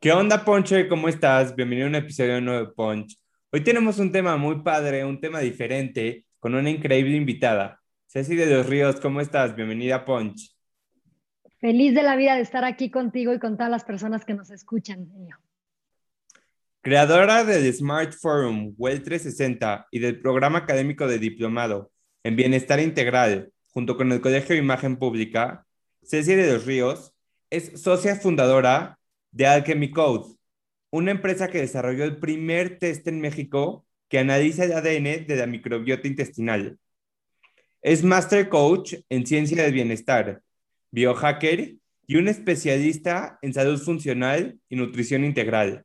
¿Qué onda, Ponche? ¿Cómo estás? Bienvenido a un episodio nuevo de Punch. Hoy tenemos un tema muy padre, un tema diferente, con una increíble invitada. Ceci de los Ríos, ¿cómo estás? Bienvenida a Punch. Feliz de la vida de estar aquí contigo y con todas las personas que nos escuchan. Creadora del Smart Forum Well 360 y del programa académico de diplomado en Bienestar Integral, junto con el Colegio de Imagen Pública, Ceci de los Ríos es socia fundadora de Alchemy Code, una empresa que desarrolló el primer test en México que analiza el ADN de la microbiota intestinal. Es Master Coach en Ciencia del Bienestar, biohacker y un especialista en salud funcional y nutrición integral.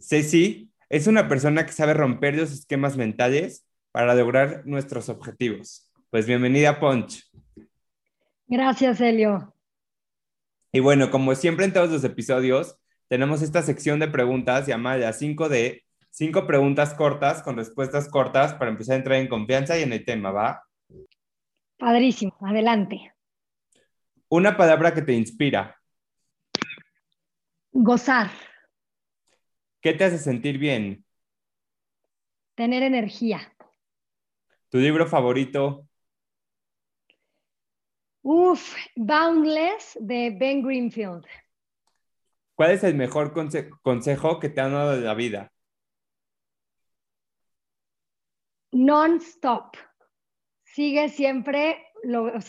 Ceci es una persona que sabe romper los esquemas mentales para lograr nuestros objetivos. Pues bienvenida a Punch. Gracias, Helio. Y bueno, como siempre en todos los episodios, tenemos esta sección de preguntas llamada 5D, cinco preguntas cortas con respuestas cortas para empezar a entrar en confianza y en el tema, ¿va? Padrísimo, adelante. Una palabra que te inspira. Gozar. ¿Qué te hace sentir bien? Tener energía. ¿Tu libro favorito? Uf, Boundless de Ben Greenfield. ¿Cuál es el mejor consejo que te han dado de la vida? Non-stop. Sigue siempre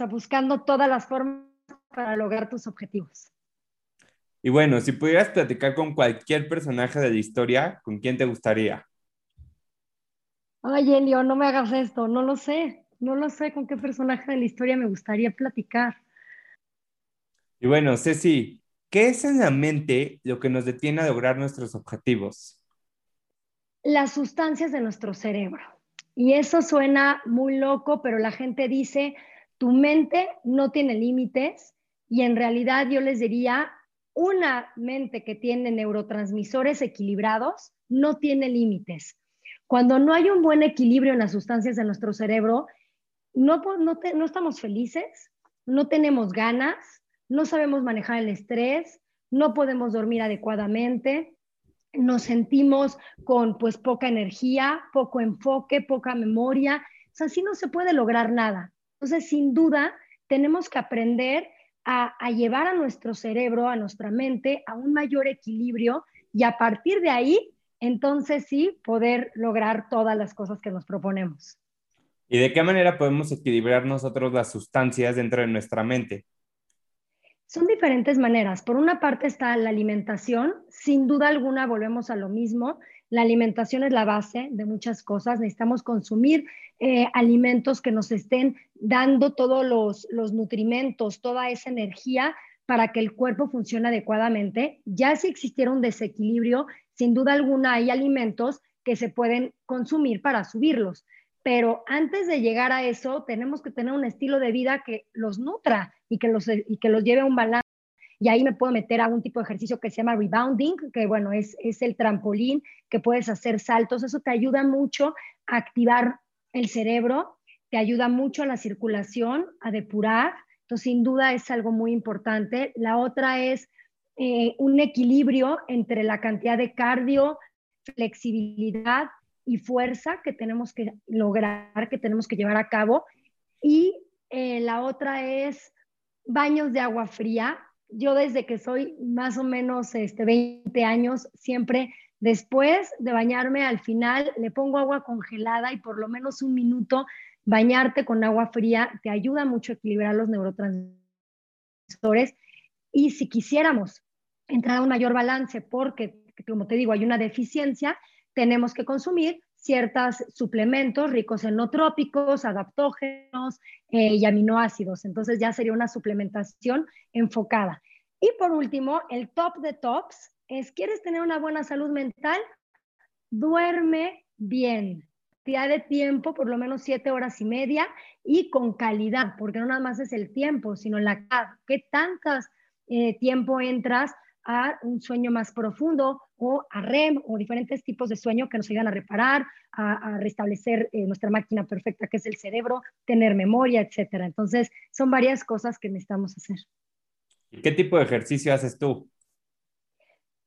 buscando todas las formas para lograr tus objetivos. Y bueno, si pudieras platicar con cualquier personaje de la historia, ¿con quién te gustaría? Ay, Elio, no me hagas esto, no lo sé. No lo sé con qué personaje de la historia me gustaría platicar. Y bueno, Ceci, ¿qué es en la mente lo que nos detiene a lograr nuestros objetivos? Las sustancias de nuestro cerebro. Y eso suena muy loco, pero la gente dice, tu mente no tiene límites y en realidad yo les diría, una mente que tiene neurotransmisores equilibrados no tiene límites. Cuando no hay un buen equilibrio en las sustancias de nuestro cerebro, no, no, estamos felices, no tenemos ganas, no sabemos manejar el estrés, no podemos dormir adecuadamente, nos sentimos con pues poca energía, poco enfoque, poca memoria. Así no se puede lograr nada. Entonces, sin duda, tenemos que aprender a, a, llevar a nuestro cerebro, a nuestra mente, a un mayor equilibrio y a partir de ahí, entonces sí, poder lograr todas las cosas que nos proponemos. ¿Y de qué manera podemos equilibrar nosotros las sustancias dentro de nuestra mente? Son diferentes maneras. Por una parte está la alimentación. Sin duda alguna volvemos a lo mismo. La alimentación es la base de muchas cosas. Necesitamos consumir eh, alimentos que nos estén dando todos los, los nutrimentos, toda esa energía para que el cuerpo funcione adecuadamente. Ya si existiera un desequilibrio, sin duda alguna hay alimentos que se pueden consumir para subirlos pero antes de llegar a eso tenemos que tener un estilo de vida que los nutra y que los, y que los lleve a un balance. Y ahí me puedo meter a un tipo de ejercicio que se llama rebounding, que bueno, es, es el trampolín, que puedes hacer saltos. Eso te ayuda mucho a activar el cerebro, te ayuda mucho a la circulación, a depurar. Entonces, sin duda es algo muy importante. La otra es eh, un equilibrio entre la cantidad de cardio, flexibilidad y fuerza que tenemos que lograr, que tenemos que llevar a cabo. Y eh, la otra es baños de agua fría. Yo desde que soy más o menos este, 20 años, siempre después de bañarme, al final le pongo agua congelada y por lo menos un minuto bañarte con agua fría te ayuda mucho a equilibrar los neurotransmisores. Y si quisiéramos entrar a un mayor balance, porque, como te digo, hay una deficiencia, tenemos que consumir ciertos suplementos ricos en no trópicos, adaptógenos eh, y aminoácidos. Entonces ya sería una suplementación enfocada. Y por último, el top de tops es, ¿quieres tener una buena salud mental? Duerme bien. Cantidad de tiempo, por lo menos siete horas y media, y con calidad, porque no nada más es el tiempo, sino la ¿Qué tantas eh, tiempo entras a un sueño más profundo o a REM o diferentes tipos de sueño que nos ayudan a reparar, a, restablecer eh, nuestra máquina perfecta que es el cerebro, tener memoria, etcétera. Entonces, son varias cosas que necesitamos hacer. ¿Y qué tipo de ejercicio haces tú?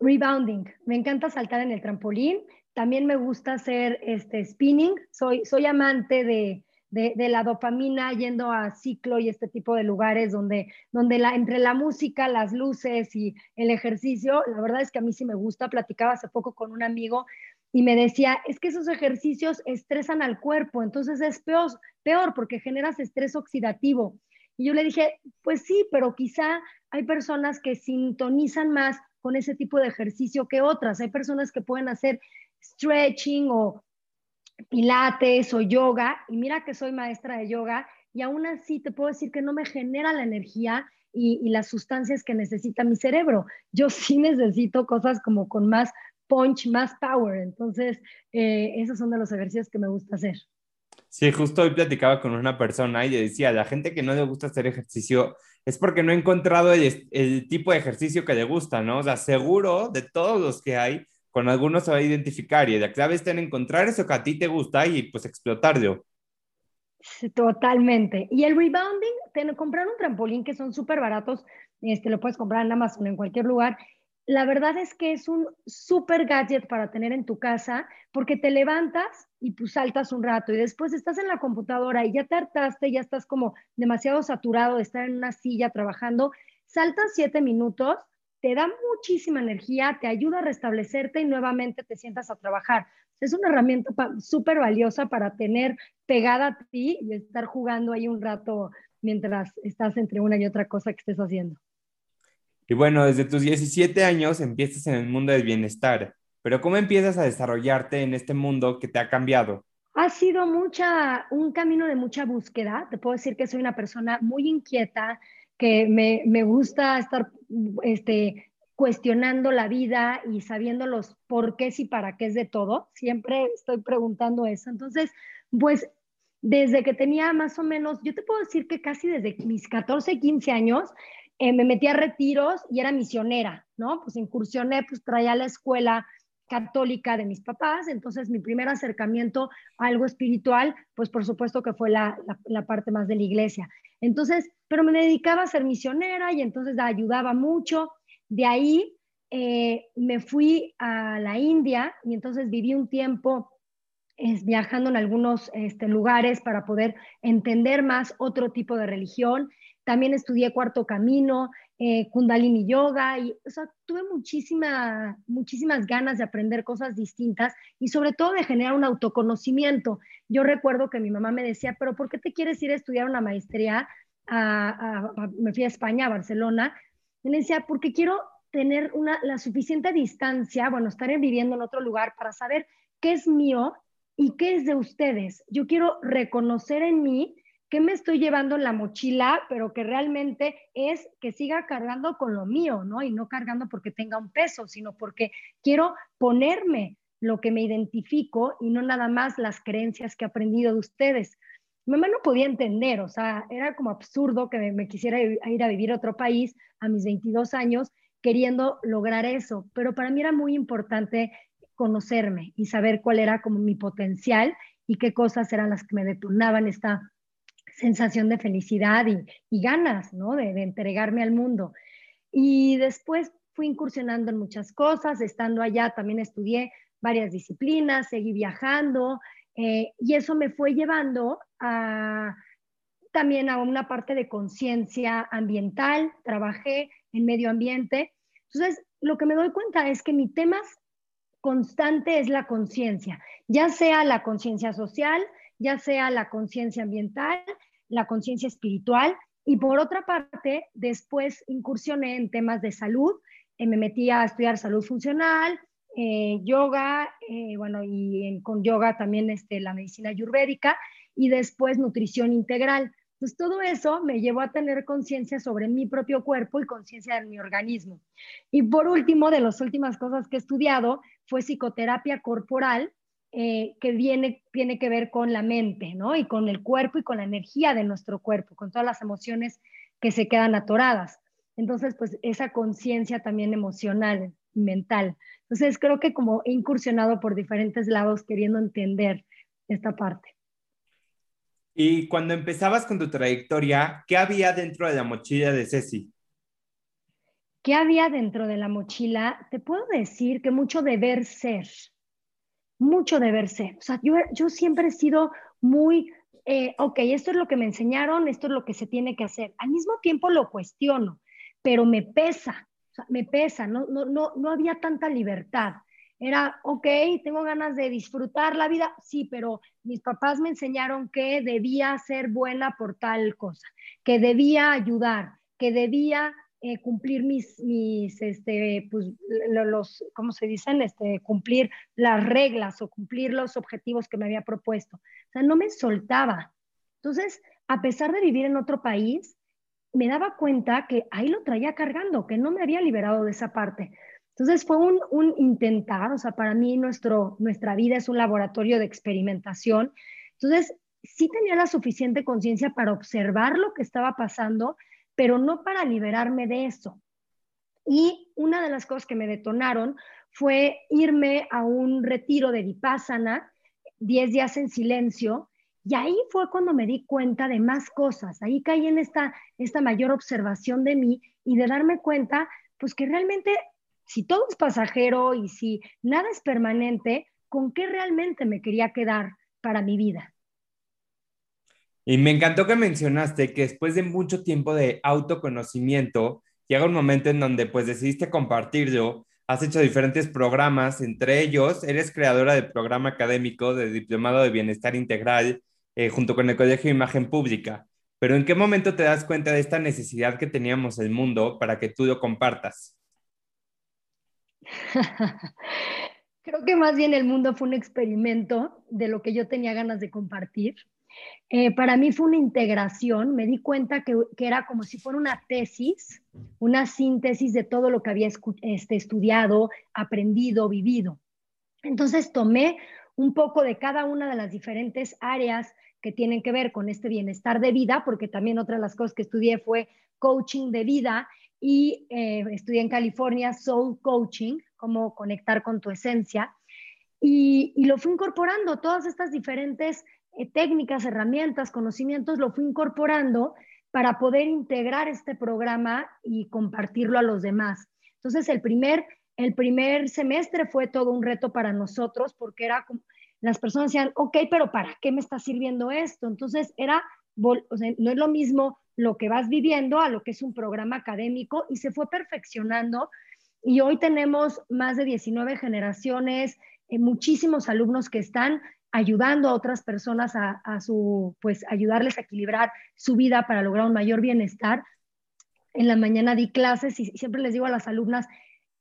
Rebounding. Me encanta saltar en el trampolín. También me gusta hacer este spinning. Soy, soy amante de, de, la dopamina yendo a ciclo y este tipo de lugares donde, donde la, entre la música, las luces y el ejercicio, la verdad es que a mí sí me gusta. Platicaba hace poco con un amigo y me decía, es que esos ejercicios estresan al cuerpo, entonces es peor, peor porque generas estrés oxidativo. Y yo le dije, pues sí, pero quizá hay personas que sintonizan más con ese tipo de ejercicio que otras. Hay personas que pueden hacer stretching o pilates o yoga, y mira que soy maestra de yoga, y aún así te puedo decir que no me genera la energía y, las sustancias que necesita mi cerebro. Yo sí necesito cosas como con más punch, más power. Entonces, eh, esos son de los ejercicios que me gusta hacer. Sí, justo hoy platicaba con una persona y decía, la gente que no le gusta hacer ejercicio es porque no ha encontrado el, el tipo de ejercicio que le gusta, ¿no? O sea, seguro de todos los que hay, con algunos se va a identificar y la clave está en encontrar eso que a ti te gusta y pues explotarlo. totalmente. Y el rebounding, te, comprar un trampolín que son súper baratos, este, lo puedes comprar en Amazon, en cualquier lugar. La verdad es que es un súper gadget para tener en tu casa porque te levantas y pues saltas un rato y después estás en la computadora y ya te hartaste, ya estás como demasiado saturado de estar en una silla trabajando, saltas siete minutos te da muchísima energía, te ayuda a restablecerte y nuevamente te sientas a trabajar. Es una herramienta súper valiosa para tener pegada a ti y estar jugando ahí un rato mientras estás entre una y otra cosa que estés haciendo. Y bueno, desde tus 17 años empiezas en el mundo del bienestar, pero ¿cómo empiezas a desarrollarte en este mundo que te ha cambiado? Ha sido mucha, un camino de mucha búsqueda. Te puedo decir que soy una persona muy inquieta, que me, me gusta estar este, cuestionando la vida y sabiendo los por qué y para qué es de todo. Siempre estoy preguntando eso. Entonces, pues desde que tenía más o menos, yo te puedo decir que casi desde mis 14, 15 años, eh, me metí a retiros y era misionera, ¿no? Pues incursioné, pues traía la escuela católica de mis papás, entonces mi primer acercamiento a algo espiritual, pues por supuesto que fue la, la, parte más de la iglesia. Entonces, pero me dedicaba a ser misionera y entonces ayudaba mucho. De ahí eh, me fui a la India y entonces viví un tiempo viajando en algunos este, lugares para poder entender más otro tipo de religión. También estudié Cuarto Camino, eh, Kundalini Yoga, y o sea, tuve muchísima, muchísimas ganas de aprender cosas distintas y sobre todo de generar un autoconocimiento. Yo recuerdo que mi mamá me decía, pero ¿por qué te quieres ir a estudiar una maestría? me fui a España, a Barcelona, y le decía, porque quiero tener una, la suficiente distancia, bueno, estar viviendo en otro lugar para saber qué es mío y qué es de ustedes. Yo quiero reconocer en mí ¿qué me estoy llevando en la mochila? Pero que realmente es que siga cargando con lo mío, ¿no? Y no cargando porque tenga un peso, sino porque quiero ponerme lo que me identifico y no nada más las creencias que he aprendido de ustedes. Mi mamá no podía entender, o sea, era como absurdo que me, quisiera ir a vivir a otro país a mis 22 años queriendo lograr eso, pero para mí era muy importante conocerme y saber cuál era como mi potencial y qué cosas eran las que me detonaban esta sensación de felicidad y, ganas, ¿no? De, entregarme al mundo. Y después fui incursionando en muchas cosas, estando allá también estudié varias disciplinas, seguí viajando eh, y eso me fue llevando a, también a una parte de conciencia ambiental, trabajé en medio ambiente. Entonces, lo que me doy cuenta es que mi tema constante es la conciencia, ya sea la conciencia social, ya sea la conciencia ambiental la conciencia espiritual y por otra parte, después incursioné en temas de salud, eh, me metí a estudiar salud funcional, eh, yoga, eh, bueno, y con yoga también este, la medicina ayurvédica y después nutrición integral. Entonces, todo eso me llevó a tener conciencia sobre mi propio cuerpo y conciencia de mi organismo. Y por último, de las últimas cosas que he estudiado, fue psicoterapia corporal, eh, que viene, tiene que ver con la mente, ¿no? Y con el cuerpo y con la energía de nuestro cuerpo, con todas las emociones que se quedan atoradas. Entonces, pues esa conciencia también emocional, mental. Entonces, creo que como he incursionado por diferentes lados queriendo entender esta parte. Y cuando empezabas con tu trayectoria, ¿qué había dentro de la mochila de Ceci? ¿Qué había dentro de la mochila? Te puedo decir que mucho deber ser, mucho deber ser. O sea, yo, yo siempre he sido muy, eh, ok, esto es lo que me enseñaron, esto es lo que se tiene que hacer. Al mismo tiempo lo cuestiono, pero me pesa, me pesa, no, no, no, no había tanta libertad. Era, ok, tengo ganas de disfrutar la vida, sí, pero mis papás me enseñaron que debía ser buena por tal cosa, que debía ayudar, que debía eh, cumplir mis, mis, este, pues, los, ¿cómo se dicen? Este, cumplir las reglas o cumplir los objetivos que me había propuesto. O sea, no me soltaba. Entonces, a pesar de vivir en otro país, me daba cuenta que ahí lo traía cargando, que no me había liberado de esa parte. Entonces fue un, un, intentar, o sea, para mí nuestro, nuestra vida es un laboratorio de experimentación. Entonces, sí tenía la suficiente conciencia para observar lo que estaba pasando, pero no para liberarme de eso. Y una de las cosas que me detonaron fue irme a un retiro de Vipassana, 10 días en silencio, y ahí fue cuando me di cuenta de más cosas. Ahí caí en esta, esta mayor observación de mí y de darme cuenta, pues que realmente si todo es pasajero y si nada es permanente, ¿con qué realmente me quería quedar para mi vida? Y me encantó que mencionaste que después de mucho tiempo de autoconocimiento, llega un momento en donde pues decidiste compartirlo, has hecho diferentes programas, entre ellos eres creadora del programa académico de Diplomado de Bienestar Integral eh, junto con el Colegio de Imagen Pública. Pero ¿en qué momento te das cuenta de esta necesidad que teníamos el mundo para que tú lo compartas? Creo que más bien el mundo fue un experimento de lo que yo tenía ganas de compartir. Eh, para mí fue una integración, me di cuenta que, era como si fuera una tesis, una síntesis de todo lo que había este, estudiado, aprendido, vivido. Entonces tomé un poco de cada una de las diferentes áreas que tienen que ver con este bienestar de vida, porque también otra de las cosas que estudié fue coaching de vida y eh, estudié en California Soul Coaching, cómo conectar con tu esencia. Y, lo fui incorporando, todas estas diferentes eh, técnicas, herramientas, conocimientos, lo fui incorporando para poder integrar este programa y compartirlo a los demás. Entonces, el primer, el primer semestre fue todo un reto para nosotros porque era como, las personas decían, ok, pero ¿para qué me está sirviendo esto? Entonces, era, no es lo mismo lo que vas viviendo a lo que es un programa académico y se fue perfeccionando. Y hoy tenemos más de 19 generaciones, eh, muchísimos alumnos que están ayudando a otras personas a, su, pues ayudarles a equilibrar su vida para lograr un mayor bienestar. En la mañana di clases y siempre les digo a las alumnas,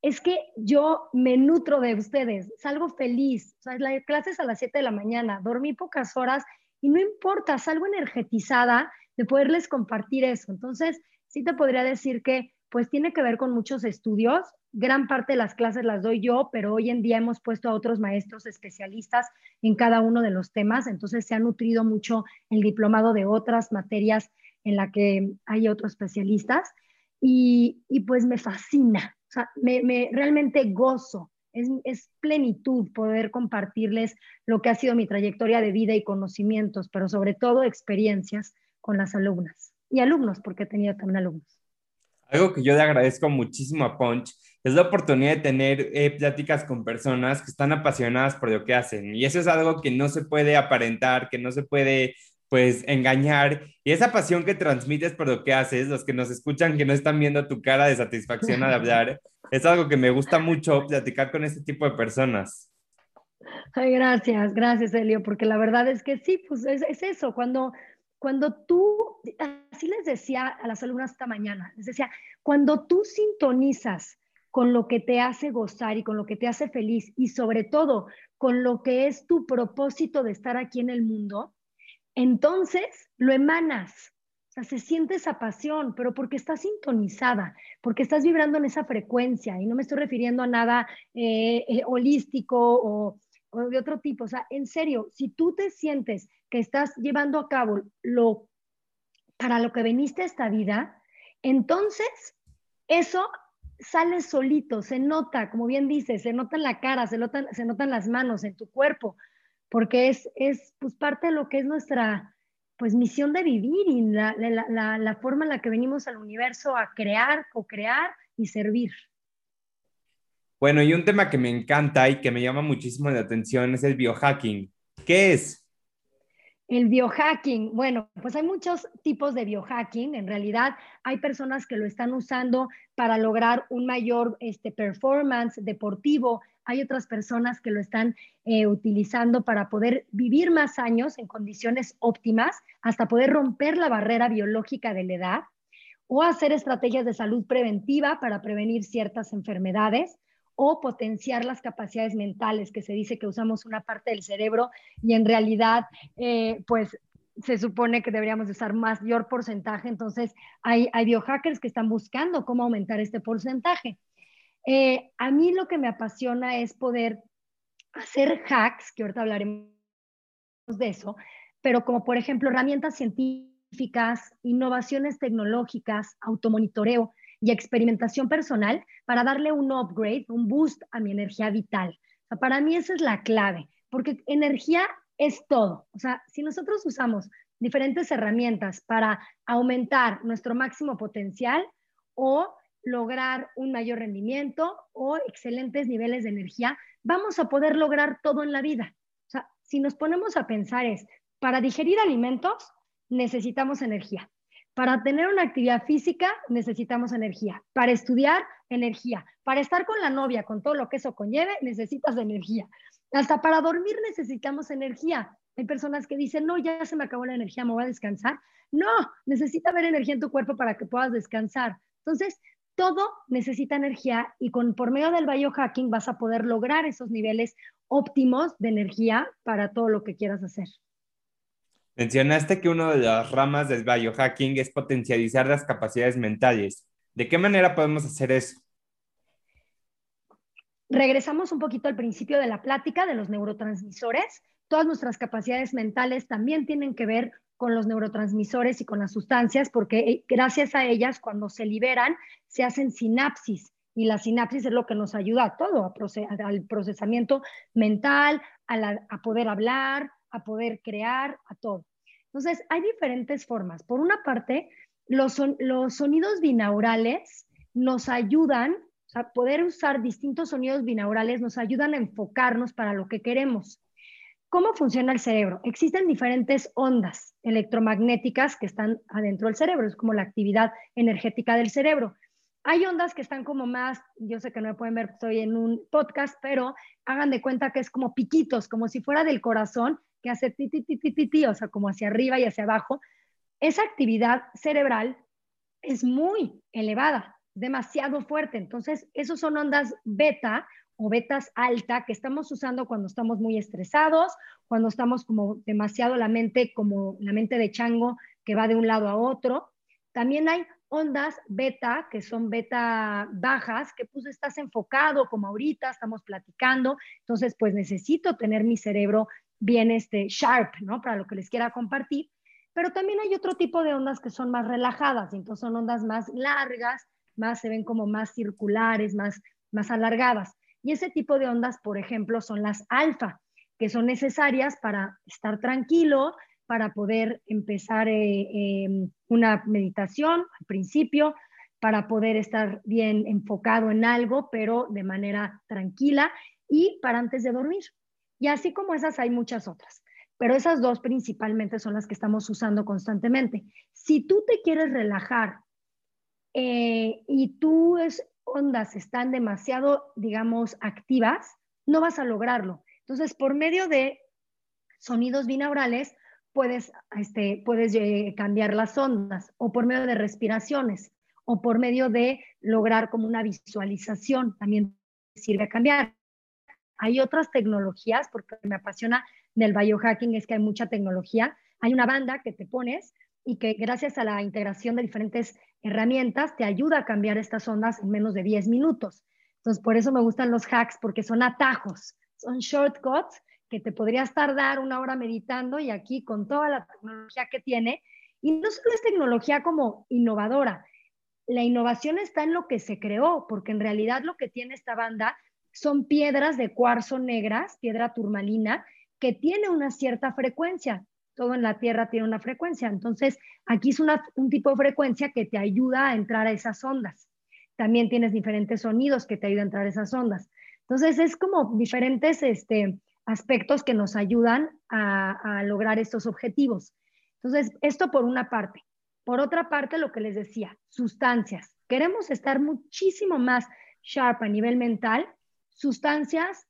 es que yo me nutro de ustedes, salgo feliz, o sea, la clase a las 7 de la mañana, dormí pocas horas y no importa, salgo energetizada de poderles compartir eso. Entonces, sí te podría decir que pues tiene que ver con muchos estudios. Gran parte de las clases las doy yo, pero hoy en día hemos puesto a otros maestros especialistas en cada uno de los temas. Entonces se ha nutrido mucho el diplomado de otras materias en la que hay otros especialistas. Y, pues me fascina, o sea, me, realmente gozo. Es, es, plenitud poder compartirles lo que ha sido mi trayectoria de vida y conocimientos, pero sobre todo experiencias con las alumnas y alumnos, porque he tenido también alumnos. Algo que yo le agradezco muchísimo a Punch es la oportunidad de tener eh, pláticas con personas que están apasionadas por lo que hacen. Y eso es algo que no se puede aparentar, que no se puede pues engañar. Y esa pasión que transmites por lo que haces, los que nos escuchan, que no están viendo tu cara de satisfacción al hablar, es algo que me gusta mucho platicar con este tipo de personas. Ay, gracias, gracias, Elio, porque la verdad es que sí, pues es, es eso, cuando cuando tú, así les decía a las alumnas esta mañana, les decía, cuando tú sintonizas con lo que te hace gozar y con lo que te hace feliz y sobre todo con lo que es tu propósito de estar aquí en el mundo, entonces lo emanas. O sea, se siente esa pasión, pero porque estás sintonizada, porque estás vibrando en esa frecuencia. Y no me estoy refiriendo a nada eh, eh, holístico o, de otro tipo. O sea, en serio, si tú te sientes que estás llevando a cabo lo para lo que veniste a esta vida, entonces eso sale solito, se nota, como bien dices, se nota en la cara, se notan, se notan las manos, en tu cuerpo, porque es, es pues, parte de lo que es nuestra pues, misión de vivir y la, la, la, forma en la que venimos al universo a crear, co-crear y servir. Bueno, y un tema que me encanta y que me llama muchísimo la atención es el biohacking. ¿Qué es? El biohacking, bueno, pues hay muchos tipos de biohacking. En realidad hay personas que lo están usando para lograr un mayor este, performance deportivo. Hay otras personas que lo están eh, utilizando para poder vivir más años en condiciones óptimas, hasta poder romper la barrera biológica de la edad o hacer estrategias de salud preventiva para prevenir ciertas enfermedades o potenciar las capacidades mentales, que se dice que usamos una parte del cerebro y en realidad, eh, pues se supone que deberíamos usar mayor porcentaje. Entonces, hay, hay biohackers que están buscando cómo aumentar este porcentaje. Eh, a mí lo que me apasiona es poder hacer hacks, que ahorita hablaremos de eso, pero como por ejemplo herramientas científicas, innovaciones tecnológicas, automonitoreo, y experimentación personal para darle un upgrade, un boost a mi energía vital. para mí esa es la clave, porque energía es todo. O sea, si nosotros usamos diferentes herramientas para aumentar nuestro máximo potencial o lograr un mayor rendimiento o excelentes niveles de energía, vamos a poder lograr todo en la vida. O sea, si nos ponemos a pensar es, para digerir alimentos necesitamos energía. Para tener una actividad física necesitamos energía. Para estudiar, energía. Para estar con la novia, con todo lo que eso conlleve, necesitas energía. Hasta para dormir necesitamos energía. Hay personas que dicen, no, ya se me acabó la energía, me voy a descansar. No, necesita haber energía en tu cuerpo para que puedas descansar. Entonces, todo necesita energía y con, por medio del biohacking vas a poder lograr esos niveles óptimos de energía para todo lo que quieras hacer. Mencionaste que una de las ramas del biohacking es potencializar las capacidades mentales. ¿De qué manera podemos hacer eso? Regresamos un poquito al principio de la plática de los neurotransmisores. Todas nuestras capacidades mentales también tienen que ver con los neurotransmisores y con las sustancias, porque eh, gracias a ellas, cuando se liberan, se hacen sinapsis. Y la sinapsis es lo que nos ayuda a todo, al procesamiento mental, a poder hablar, a poder crear, a todo. Entonces, hay diferentes formas. Por una parte, los, los sonidos binaurales nos ayudan, o sea, poder usar distintos sonidos binaurales nos ayudan a enfocarnos para lo que queremos. ¿Cómo funciona el cerebro? Existen diferentes ondas electromagnéticas que están adentro del cerebro, es como la actividad energética del cerebro. Hay ondas que están como más, yo sé que no me pueden ver, estoy en un podcast, pero hagan de cuenta que es como piquitos, como si fuera del corazón que hace ti, ti, ti, ti, ti, o sea, como hacia arriba y hacia abajo, esa actividad cerebral es muy elevada, demasiado fuerte. Entonces, esos son ondas beta o betas alta que estamos usando cuando estamos muy estresados, cuando estamos como demasiado la mente, como la mente de chango que va de un lado a otro. También hay ondas beta, que son beta bajas, que pues estás enfocado como ahorita, estamos platicando, entonces pues necesito tener mi cerebro bien este, sharp, ¿no? Para lo que les quiera compartir. Pero también hay otro tipo de ondas que son más relajadas, entonces son ondas más largas, más se ven como más circulares, más, más alargadas. Y ese tipo de ondas, por ejemplo, son las alfa, que son necesarias para estar tranquilo, para poder empezar eh, em, una meditación al principio, para poder estar bien enfocado en algo, pero de manera tranquila y para antes de dormir. Y así como esas hay muchas otras, pero esas dos principalmente son las que estamos usando constantemente. Si tú te quieres relajar eh, y tus ondas están demasiado, digamos, activas, no vas a lograrlo. Entonces, por medio de sonidos binaurales, puedes, este, puedes eh, cambiar las ondas o por medio de respiraciones o por medio de lograr como una visualización, también sirve a cambiar. Hay otras tecnologías, porque me apasiona del biohacking es que hay mucha tecnología. Hay una banda que te pones y que gracias a la integración de diferentes herramientas te ayuda a cambiar estas ondas en menos de 10 minutos. Entonces, por eso me gustan los hacks, porque son atajos, son shortcuts que te podrías tardar una hora meditando y aquí con toda la tecnología que tiene, y no solo es tecnología como innovadora, la innovación está en lo que se creó, porque en realidad lo que tiene esta banda son piedras de cuarzo negras, piedra turmalina, que tiene una cierta frecuencia. Todo en la Tierra tiene una frecuencia. Entonces, aquí es un tipo de frecuencia que te ayuda a entrar a esas ondas. También tienes diferentes sonidos que te ayudan a entrar a esas ondas. Entonces, es como diferentes este, aspectos que nos ayudan a, a lograr estos objetivos. Entonces, esto por una parte. Por otra parte, lo que les decía, sustancias. Queremos estar muchísimo más sharp a nivel mental. Sustancias,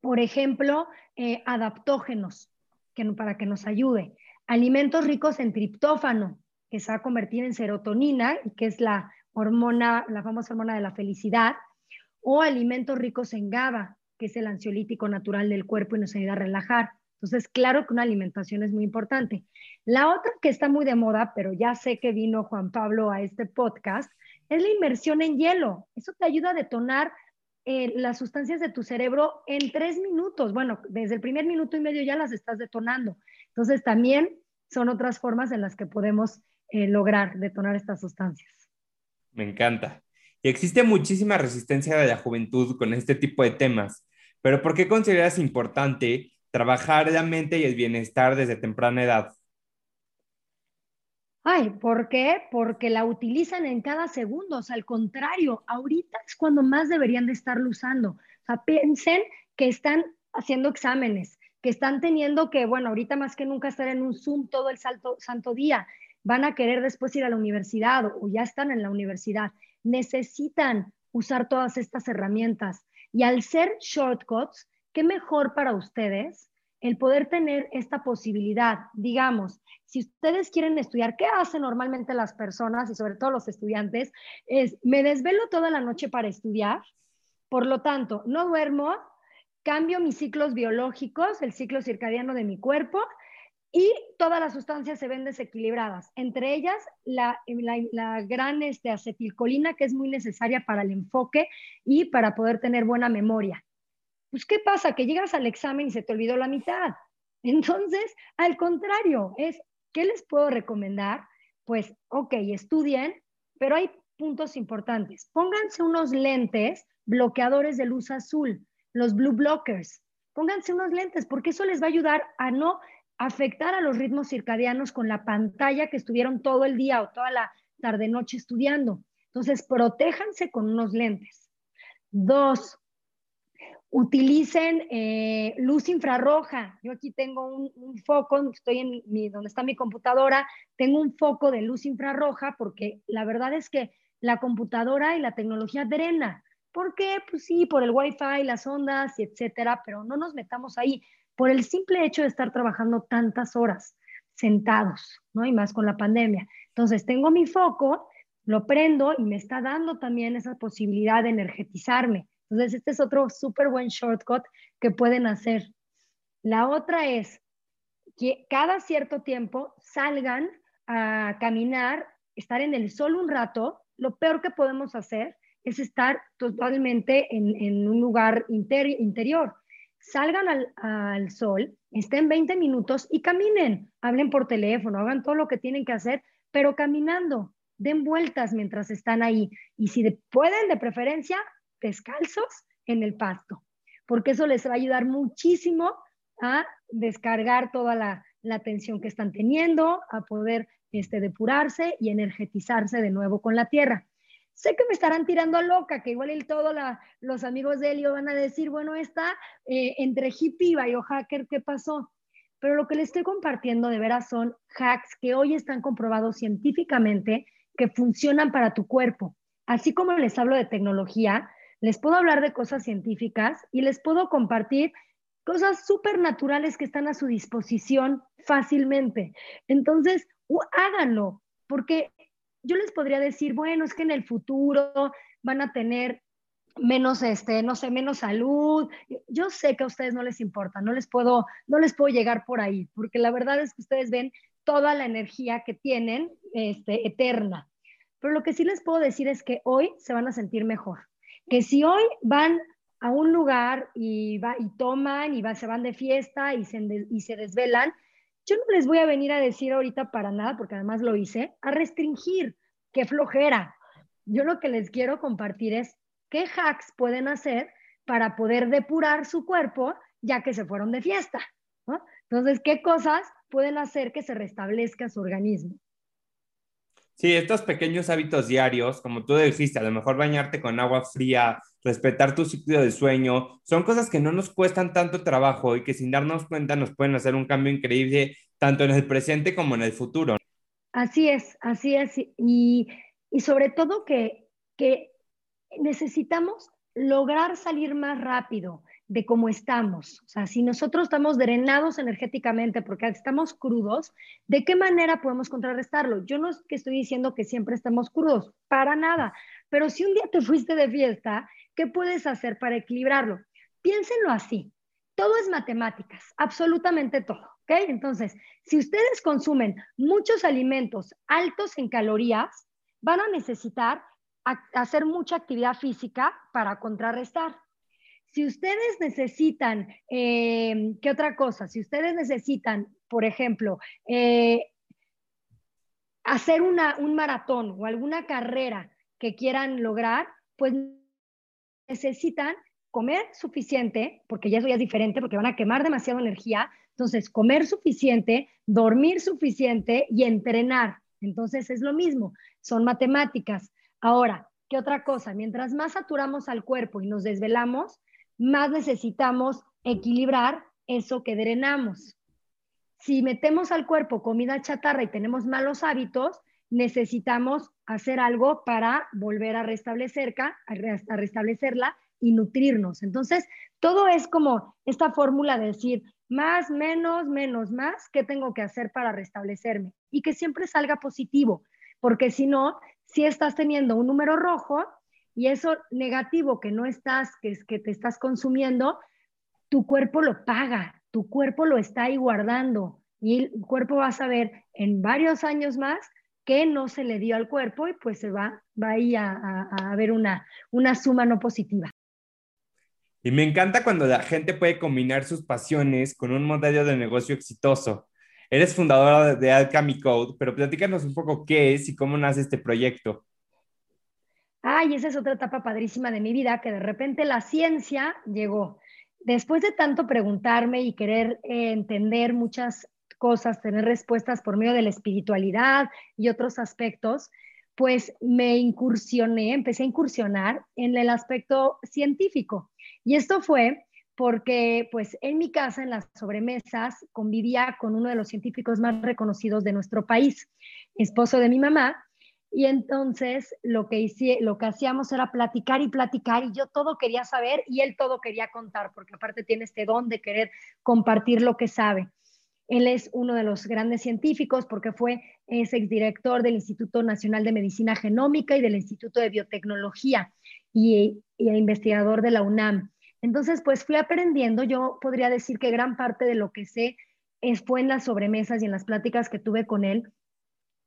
por ejemplo, eh, adaptógenos, que, para que nos ayude. Alimentos ricos en triptófano, que se va a convertir en serotonina, que es la hormona, la famosa hormona de la felicidad. O alimentos ricos en GABA, que es el ansiolítico natural del cuerpo y nos ayuda a relajar. Entonces, claro que una alimentación es muy importante. La otra que está muy de moda, pero ya sé que vino Juan Pablo a este podcast, es la inmersión en hielo. Eso te ayuda a detonar eh, las sustancias de tu cerebro en tres minutos. Bueno, desde el primer minuto y medio ya las estás detonando. Entonces, también son otras formas en las que podemos eh, lograr detonar estas sustancias. Me encanta. Y existe muchísima resistencia de la juventud con este tipo de temas. Pero ¿por qué consideras importante trabajar la mente y el bienestar desde temprana edad? Ay, ¿por qué? Porque la utilizan en cada segundo. O sea, al contrario, ahorita es cuando más deberían de estarlo usando. O sea, piensen que están haciendo exámenes, que están teniendo que, bueno, ahorita más que nunca estar en un Zoom todo el salto, santo día. Van a querer después ir a la universidad o ya están en la universidad. Necesitan usar todas estas herramientas. Y al ser shortcuts, qué mejor para ustedes el poder tener esta posibilidad. Digamos, si ustedes quieren estudiar, ¿qué hacen normalmente las personas y sobre todo los estudiantes? Es, me desvelo toda la noche para estudiar, por lo tanto, no duermo, cambio mis ciclos biológicos, el ciclo circadiano de mi cuerpo, y todas las sustancias se ven desequilibradas, entre ellas la, la, gran este, acetilcolina, que es muy necesaria para el enfoque y para poder tener buena memoria. Pues, ¿qué pasa? Que llegas al examen y se te olvidó la mitad. Entonces, al contrario, es, ¿qué les puedo recomendar? Pues, ok, estudien, pero hay puntos importantes. Pónganse unos lentes bloqueadores de luz azul, los blue blockers. Pónganse unos lentes porque eso les va a ayudar a no afectar a los ritmos circadianos con la pantalla que estuvieron todo el día o toda la tarde-noche estudiando. Entonces, protéjanse con unos lentes. Dos, utilicen eh, luz infrarroja. Yo aquí tengo un, foco, estoy en mi, donde está mi computadora, tengo un foco de luz infrarroja porque la verdad es que la computadora y la tecnología drena. ¿Por qué? Pues sí, por el wifi, las ondas etcétera, pero no nos metamos ahí por el simple hecho de estar trabajando tantas horas sentados, ¿no? Y más con la pandemia. Entonces, tengo mi foco, lo prendo y me está dando también esa posibilidad de energetizarme entonces, este es otro súper buen shortcut que pueden hacer. La otra es que cada cierto tiempo salgan a caminar, estar en el sol un rato. Lo peor que podemos hacer es estar totalmente en, un lugar interior. Salgan al, al, sol, estén 20 minutos y caminen. Hablen por teléfono, hagan todo lo que tienen que hacer, pero caminando. Den vueltas mientras están ahí. Y si pueden, de preferencia, descalzos en el pasto, porque eso les va a ayudar muchísimo a descargar toda la, tensión que están teniendo, a poder este, depurarse y energetizarse de nuevo con la tierra. Sé que me estarán tirando a loca, que igual y todos los amigos de Helio van a decir, bueno, está eh, entre hippie y biohacker, ¿qué pasó? Pero lo que les estoy compartiendo de veras son hacks que hoy están comprobados científicamente que funcionan para tu cuerpo. Así como les hablo de tecnología, les puedo hablar de cosas científicas y les puedo compartir cosas súper naturales que están a su disposición fácilmente. Entonces, háganlo, porque yo les podría decir, bueno, es que en el futuro van a tener menos, este, no sé, menos salud. Yo sé que a ustedes no les importa, no les puedo, no les puedo llegar por ahí, porque la verdad es que ustedes ven toda la energía que tienen este, eterna. Pero lo que sí les puedo decir es que hoy se van a sentir mejor. Que si hoy van a un lugar y, va, y toman y va, se van de fiesta y se, y se desvelan, yo no les voy a venir a decir ahorita para nada, porque además lo hice, a restringir, qué flojera. Yo lo que les quiero compartir es qué hacks pueden hacer para poder depurar su cuerpo ya que se fueron de fiesta. Entonces, ¿qué cosas pueden hacer que se restablezca su organismo? Sí, estos pequeños hábitos diarios, como tú dijiste, a lo mejor bañarte con agua fría, respetar tu ciclo de sueño, son cosas que no nos cuestan tanto trabajo y que sin darnos cuenta nos pueden hacer un cambio increíble tanto en el presente como en el futuro. Así es, así es. Y, y sobre todo que, que necesitamos lograr salir más rápido de cómo estamos. O sea, si nosotros estamos drenados energéticamente porque estamos crudos, ¿de qué manera podemos contrarrestarlo? Yo no es que estoy diciendo que siempre estamos crudos, para nada, pero si un día te fuiste de fiesta, ¿qué puedes hacer para equilibrarlo? Piénsenlo así. Todo es matemáticas, absolutamente todo. ¿ok? Entonces, si ustedes consumen muchos alimentos altos en calorías, van a necesitar hacer mucha actividad física para contrarrestar. Si ustedes necesitan, eh, ¿qué otra cosa? Si ustedes necesitan, por ejemplo, eh, hacer un maratón o alguna carrera que quieran lograr, pues necesitan comer suficiente, porque ya eso ya es diferente, porque van a quemar demasiada energía. Entonces, comer suficiente, dormir suficiente y entrenar. Entonces, es lo mismo, son matemáticas. Ahora, ¿qué otra cosa? Mientras más saturamos al cuerpo y nos desvelamos, más necesitamos equilibrar eso que drenamos. Si metemos al cuerpo comida chatarra y tenemos malos hábitos, necesitamos hacer algo para volver a, restablecer, a restablecerla y nutrirnos. Entonces, todo es como esta fórmula de decir más, menos, menos, más, ¿qué tengo que hacer para restablecerme? Y que siempre salga positivo, porque si no, si estás teniendo un número rojo, y eso negativo que no estás, que es que te estás consumiendo, tu cuerpo lo paga, tu cuerpo lo está ahí guardando y el cuerpo va a saber en varios años más que no se le dio al cuerpo y pues se va, va ahí a, a, a ver una, una suma no positiva. Y me encanta cuando la gente puede combinar sus pasiones con un modelo de negocio exitoso. Eres fundadora de Alchemy Code, pero platícanos un poco qué es y cómo nace este proyecto. Ay, esa es otra etapa padrísima de mi vida, que de repente la ciencia llegó. Después de tanto preguntarme y querer eh, entender muchas cosas, tener respuestas por medio de la espiritualidad y otros aspectos, pues me incursioné, empecé a incursionar en el aspecto científico. Y esto fue porque pues en mi casa, en las sobremesas, convivía con uno de los científicos más reconocidos de nuestro país, esposo de mi mamá, y entonces lo que, hacíamos era platicar y platicar y yo todo quería saber y él todo quería contar, porque aparte tiene este don de querer compartir lo que sabe. Él es uno de los grandes científicos porque fue es exdirector del Instituto Nacional de Medicina Genómica y del Instituto de Biotecnología y, y investigador de la UNAM. Entonces, pues fui aprendiendo, yo podría decir que gran parte de lo que sé es, fue en las sobremesas y en las pláticas que tuve con él,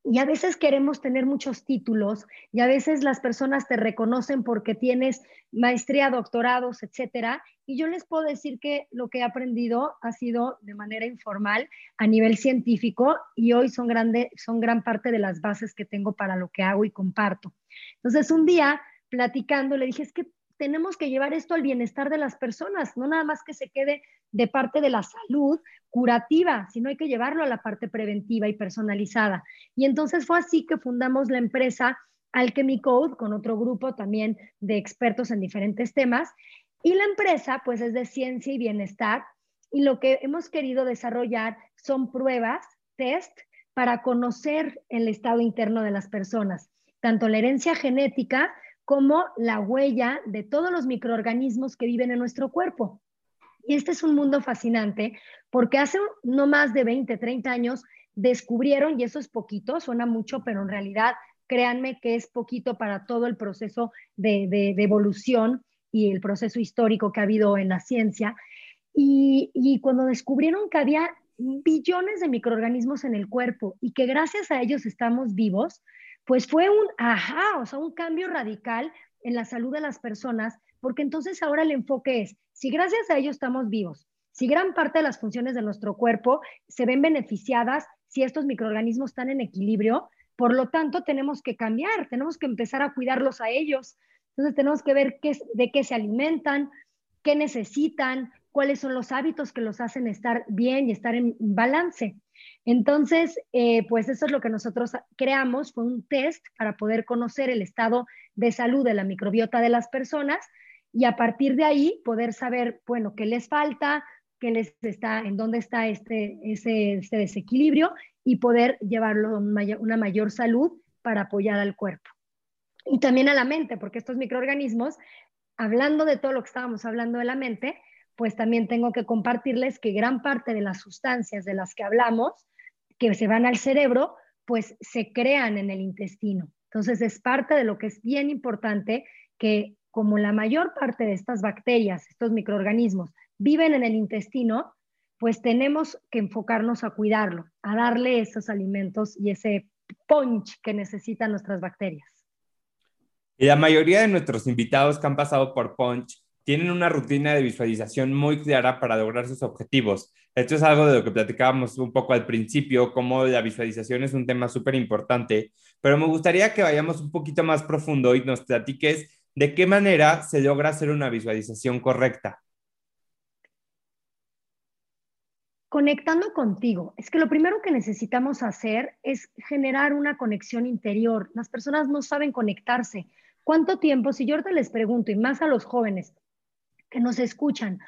y a veces queremos tener muchos títulos y a veces las personas te reconocen porque tienes maestría, doctorados, etcétera. Y yo les puedo decir que lo que he aprendido ha sido de manera informal a nivel científico y hoy son, grande, son gran parte de las bases que tengo para lo que hago y comparto. Entonces, un día platicando, le dije, es que tenemos que llevar esto al bienestar de las personas, no nada más que se quede de parte de la salud curativa, sino hay que llevarlo a la parte preventiva y personalizada. Y entonces fue así que fundamos la empresa Alchemy Code con otro grupo también de expertos en diferentes temas. Y la empresa pues es de ciencia y bienestar y lo que hemos querido desarrollar son pruebas, test, para conocer el estado interno de las personas, tanto la herencia genética, como la huella de todos los microorganismos que viven en nuestro cuerpo. Y este es un mundo fascinante porque hace no más de 20, 30 años descubrieron, y eso es poquito, suena mucho, pero en realidad créanme que es poquito para todo el proceso de, evolución y el proceso histórico que ha habido en la ciencia. Y, y, cuando descubrieron que había billones de microorganismos en el cuerpo y que gracias a ellos estamos vivos, pues fue un ajá, o sea, un cambio radical en la salud de las personas, porque entonces ahora el enfoque es, si gracias a ellos estamos vivos, si gran parte de las funciones de nuestro cuerpo se ven beneficiadas, si estos microorganismos están en equilibrio, por lo tanto tenemos que cambiar, tenemos que empezar a cuidarlos a ellos. Entonces tenemos que ver qué, de qué se alimentan, qué necesitan, cuáles son los hábitos que los hacen estar bien y estar en balance. Entonces, eh, pues eso es lo que nosotros creamos, fue un test para poder conocer el estado de salud de la microbiota de las personas y a partir de ahí poder saber, bueno, qué les falta, qué les está, en dónde está este, ese, este desequilibrio y poder llevarlo a una mayor salud para apoyar al cuerpo. Y también a la mente, porque estos microorganismos, hablando de todo lo que estábamos hablando de la mente, pues también tengo que compartirles que gran parte de las sustancias de las que hablamos, que se van al cerebro, pues se crean en el intestino. Entonces es parte de lo que es bien importante que como la mayor parte de estas bacterias, estos microorganismos, viven en el intestino, pues tenemos que enfocarnos a cuidarlo, a darle esos alimentos y ese punch que necesitan nuestras bacterias. La mayoría de nuestros invitados que han pasado por Punch tienen una rutina de visualización muy clara para lograr sus objetivos. Esto es algo de lo que platicábamos un poco al principio, cómo la visualización es un tema súper importante, pero me gustaría que vayamos un poquito más profundo y nos platiques de qué manera se logra hacer una visualización correcta. Conectando contigo, es que lo primero que necesitamos hacer es generar una conexión interior. Las personas no saben conectarse. ¿Cuánto tiempo, si yo ahorita les pregunto, y más a los jóvenes, que nos escuchan.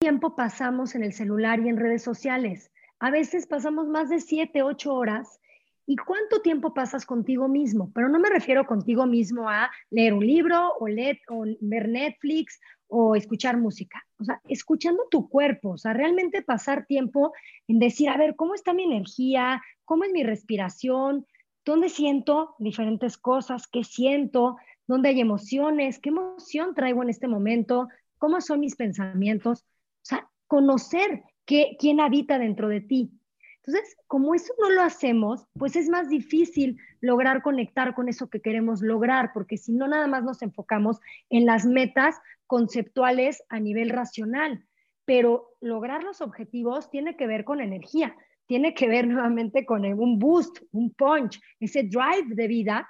tiempo pasamos en el celular y en redes sociales? A veces pasamos más de siete, ocho horas. ¿Y cuánto tiempo pasas contigo mismo? Pero no me refiero contigo mismo a leer un libro o, leer, o ver Netflix o escuchar música. O sea, escuchando tu cuerpo, o sea, realmente pasar tiempo en decir, a ver, ¿cómo está mi energía? ¿Cómo es mi respiración? ¿Dónde siento diferentes cosas? ¿Qué siento? ¿Dónde hay emociones? ¿Qué emoción traigo en este momento? Cómo son mis pensamientos, o sea, conocer qué, quién habita dentro de ti. Entonces, como eso no lo hacemos, pues es más difícil lograr conectar con eso que queremos lograr, porque si no, nada más nos enfocamos en las metas conceptuales a nivel racional. Pero lograr los objetivos tiene que ver con energía, tiene que ver nuevamente con un boost, un punch, ese drive de vida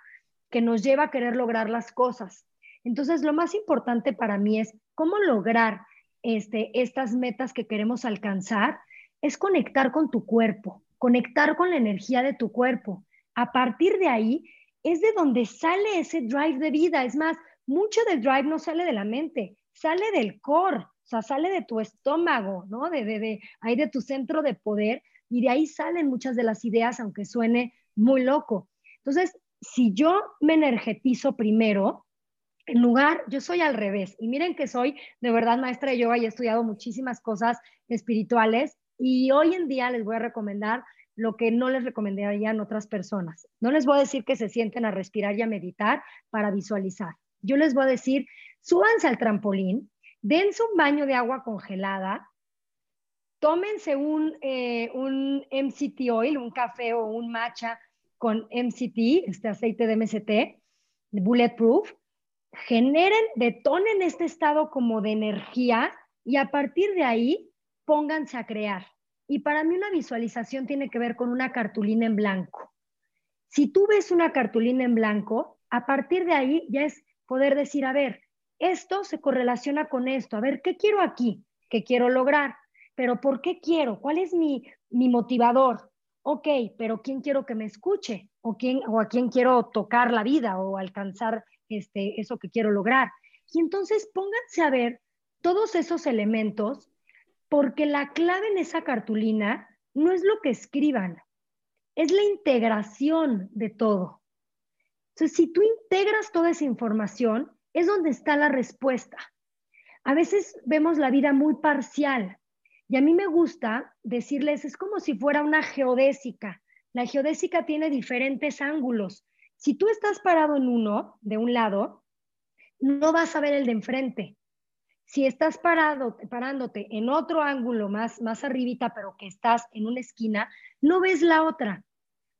que nos lleva a querer lograr las cosas. Entonces, lo más importante para mí es cómo lograr este, estas metas que queremos alcanzar, es conectar con tu cuerpo, conectar con la energía de tu cuerpo. A partir de ahí es de donde sale ese drive de vida. Es más, mucho del drive no sale de la mente, sale del core, o sea, sale de tu estómago, ¿no? De, de, de ahí de tu centro de poder y de ahí salen muchas de las ideas, aunque suene muy loco. Entonces, si yo me energetizo primero, en lugar, yo soy al revés. Y miren que soy de verdad maestra de yoga y he estudiado muchísimas cosas espirituales. Y hoy en día les voy a recomendar lo que no les recomendarían otras personas. No les voy a decir que se sienten a respirar y a meditar para visualizar. Yo les voy a decir, súbanse al trampolín, dense un baño de agua congelada, tómense un, eh, un MCT oil, un café o un matcha con MCT, este aceite de MCT, bulletproof, generen, detonen este estado como de energía y a partir de ahí pónganse a crear. Y para mí una visualización tiene que ver con una cartulina en blanco. Si tú ves una cartulina en blanco, a partir de ahí ya es poder decir, a ver, esto se correlaciona con esto, a ver, ¿qué quiero aquí? ¿Qué quiero lograr? Pero ¿por qué quiero? ¿Cuál es mi, mi motivador? Ok, pero ¿quién quiero que me escuche? ¿O, quién, ¿O a quién quiero tocar la vida o alcanzar este, eso que quiero lograr. Y entonces pónganse a ver todos esos elementos, porque la clave en esa cartulina no es lo que escriban, es la integración de todo. Entonces, si tú integras toda esa información, es donde está la respuesta. A veces vemos la vida muy parcial y a mí me gusta decirles, es como si fuera una geodésica. La geodésica tiene diferentes ángulos. Si tú estás parado en uno, de un lado, no vas a ver el de enfrente. Si estás parado, parándote en otro ángulo más, más arribita, pero que estás en una esquina, no ves la otra.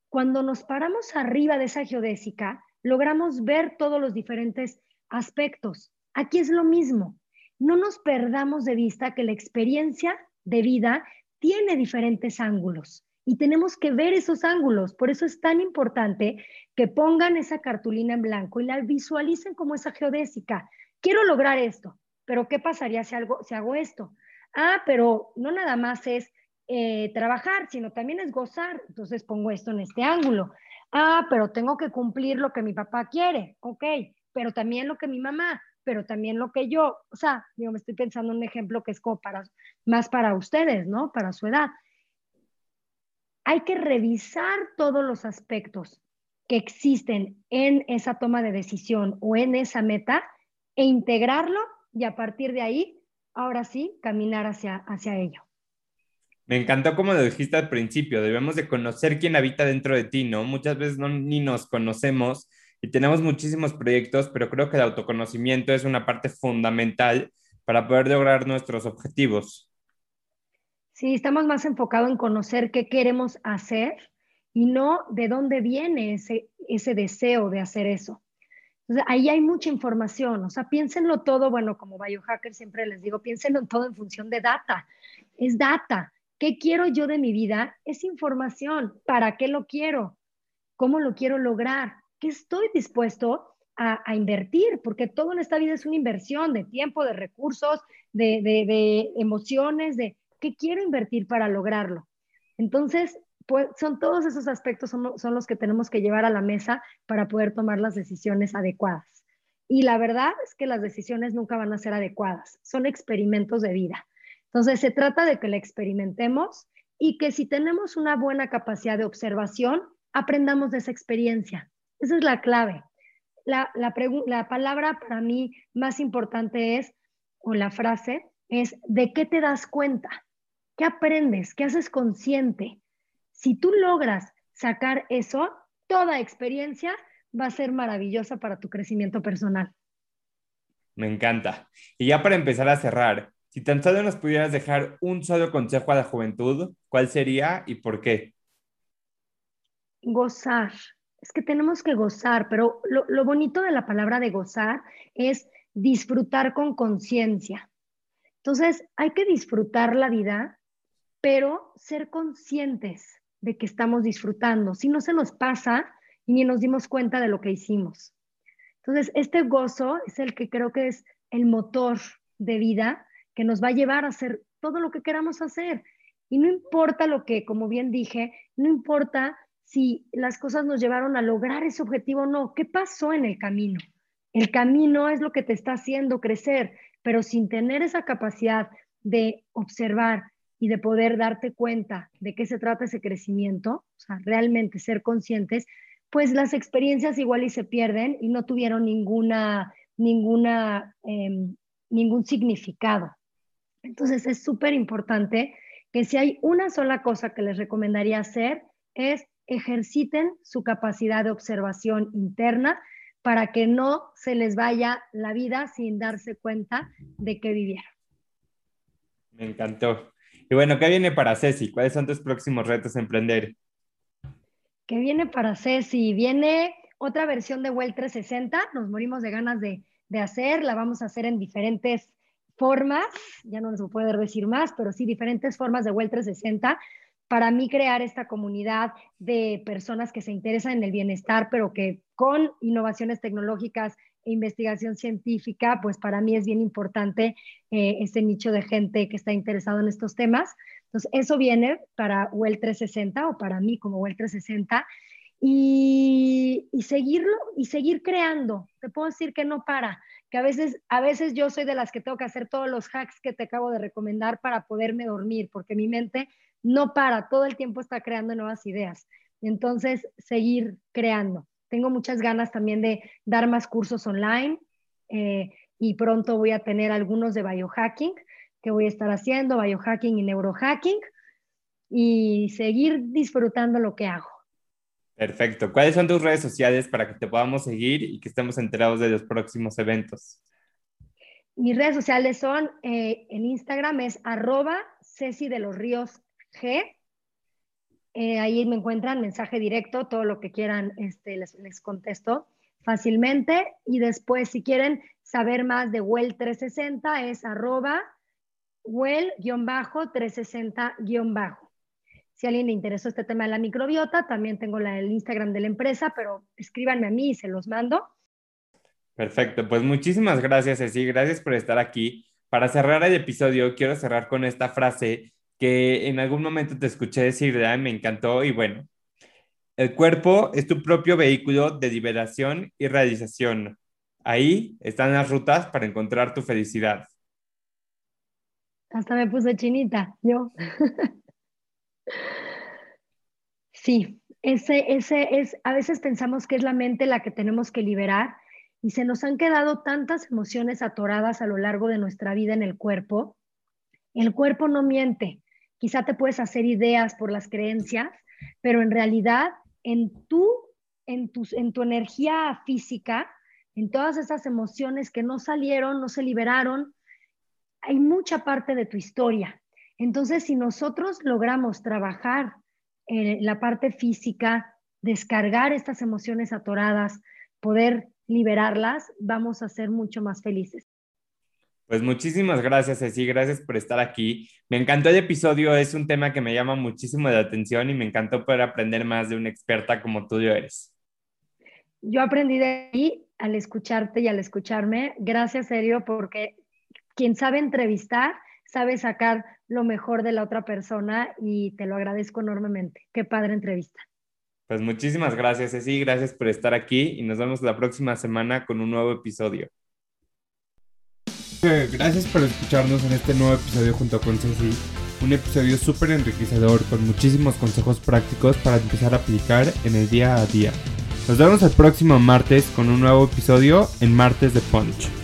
Cuando nos paramos arriba de esa geodésica, logramos ver todos los diferentes aspectos. Aquí es lo mismo. No nos perdamos de vista que la experiencia de vida tiene diferentes ángulos y tenemos que ver esos ángulos. Por eso es tan importante que pongan esa cartulina en blanco y la visualicen como esa geodésica. Quiero lograr esto, pero ¿qué pasaría si, algo, si hago esto? Ah, pero no nada más es eh, trabajar, sino también es gozar. Entonces pongo esto en este ángulo. Ah, pero tengo que cumplir lo que mi papá quiere. Ok, pero también lo que mi mamá, pero también lo que yo. O sea, digo, me estoy pensando en un ejemplo que es como para, más para ustedes, ¿no? Para su edad hay que revisar todos los aspectos que existen en esa toma de decisión o en esa meta e integrarlo y a partir de ahí, ahora sí, caminar hacia, hacia ello. Me encantó como lo dijiste al principio, debemos de conocer quién habita dentro de ti, ¿no? Muchas veces no, ni nos conocemos y tenemos muchísimos proyectos, pero creo que el autoconocimiento es una parte fundamental para poder lograr nuestros objetivos. Sí, estamos más enfocados en conocer qué queremos hacer y no de dónde viene ese, ese deseo de hacer eso. Entonces, ahí hay mucha información, o sea, piénsenlo todo, bueno, como biohacker siempre les digo, piénsenlo todo en función de data. Es data. ¿Qué quiero yo de mi vida? Es información. ¿Para qué lo quiero? ¿Cómo lo quiero lograr? ¿Qué estoy dispuesto a, a invertir? Porque todo en esta vida es una inversión de tiempo, de recursos, de, de, de emociones, de ¿Qué quiero invertir para lograrlo? Entonces, pues, son todos esos aspectos son, son los que tenemos que llevar a la mesa para poder tomar las decisiones adecuadas. Y la verdad es que las decisiones nunca van a ser adecuadas, son experimentos de vida. Entonces, se trata de que la experimentemos y que si tenemos una buena capacidad de observación, aprendamos de esa experiencia. Esa es la clave. La, la, la palabra para mí más importante es, o la frase, es, ¿de qué te das cuenta? ¿Qué aprendes? ¿Qué haces consciente? Si tú logras sacar eso, toda experiencia va a ser maravillosa para tu crecimiento personal. Me encanta. Y ya para empezar a cerrar, si tan solo nos pudieras dejar un solo consejo a la juventud, ¿cuál sería y por qué? Gozar. Es que tenemos que gozar, pero lo, lo bonito de la palabra de gozar es disfrutar con conciencia. Entonces, hay que disfrutar la vida pero ser conscientes de que estamos disfrutando. Si no se nos pasa y ni nos dimos cuenta de lo que hicimos. Entonces, este gozo es el que creo que es el motor de vida que nos va a llevar a hacer todo lo que queramos hacer. Y no importa lo que, como bien dije, no importa si las cosas nos llevaron a lograr ese objetivo o no. ¿Qué pasó en el camino? El camino es lo que te está haciendo crecer, pero sin tener esa capacidad de observar, y de poder darte cuenta de qué se trata ese crecimiento, o sea, realmente ser conscientes, pues las experiencias igual y se pierden y no tuvieron ninguna, ninguna, em, ningún significado. Entonces es súper importante que si hay una sola cosa que les recomendaría hacer es ejerciten su capacidad de observación interna para que no se les vaya la vida sin darse cuenta de que vivieron. Me encantó. Y bueno, ¿qué viene para Ceci? ¿Cuáles son tus próximos retos a emprender? ¿Qué viene para Ceci? Viene otra versión de Well 360. Nos morimos de ganas de, de hacer. La vamos a hacer en diferentes formas. Ya no les puedo decir más, pero sí diferentes formas de Well 360 para mí crear esta comunidad de personas que se interesan en el bienestar, pero que con innovaciones tecnológicas investigación científica, pues para mí es bien importante eh, este nicho de gente que está interesado en estos temas. Entonces, eso viene para WEL 360 o para mí como WEL 360 y, y, seguirlo y seguir creando. Te puedo decir que no para, que a veces, a veces yo soy de las que tengo que hacer todos los hacks que te acabo de recomendar para poderme dormir, porque mi mente no para, todo el tiempo está creando nuevas ideas. Entonces, seguir creando. Tengo muchas ganas también de dar más cursos online eh, y pronto voy a tener algunos de biohacking que voy a estar haciendo, biohacking y neurohacking, y seguir disfrutando lo que hago. Perfecto. ¿Cuáles son tus redes sociales para que te podamos seguir y que estemos enterados de los próximos eventos? mis redes sociales son, eh, en Instagram es arroba Ceci de los Ríos G. Eh, ahí me encuentran mensaje directo, todo lo que quieran este, les, les contesto fácilmente. Y después, si quieren saber más de Well 360, es arroba Well-360- si a alguien le interesó este tema de la microbiota, también tengo la, el Instagram de la empresa, pero escríbanme a mí y se los mando. Perfecto, pues muchísimas gracias, Ceci, gracias por estar aquí. Para cerrar el episodio, quiero cerrar con esta frase que en algún momento te escuché decir, ¿verdad? me encantó y bueno, el cuerpo es tu propio vehículo de liberación y realización. Ahí están las rutas para encontrar tu felicidad. Hasta me puse chinita, yo. Sí, ese, ese es, a veces pensamos que es la mente la que tenemos que liberar y se nos han quedado tantas emociones atoradas a lo largo de nuestra vida en el cuerpo. El cuerpo no miente. Quizá te puedes hacer ideas por las creencias, pero en realidad en tu, en tu, en tu energía física, en todas esas emociones que no salieron, no se liberaron, hay mucha parte de tu historia. Entonces, si nosotros logramos trabajar en la parte física, descargar estas emociones atoradas, poder liberarlas, vamos a ser mucho más felices. Pues muchísimas gracias, Ceci, gracias por estar aquí. Me encantó el episodio, es un tema que me llama muchísimo la atención y me encantó poder aprender más de una experta como tú eres. Yo aprendí de ahí al escucharte y al escucharme. Gracias, serio, porque quien sabe entrevistar sabe sacar lo mejor de la otra persona y te lo agradezco enormemente. Qué padre entrevista. Pues muchísimas gracias, Ceci, gracias por estar aquí y nos vemos la próxima semana con un nuevo episodio. Gracias por escucharnos en este nuevo episodio junto con Ceci. Un episodio súper enriquecedor con muchísimos consejos prácticos para empezar a aplicar en el día a día. Nos vemos el próximo martes con un nuevo episodio en Martes de Punch.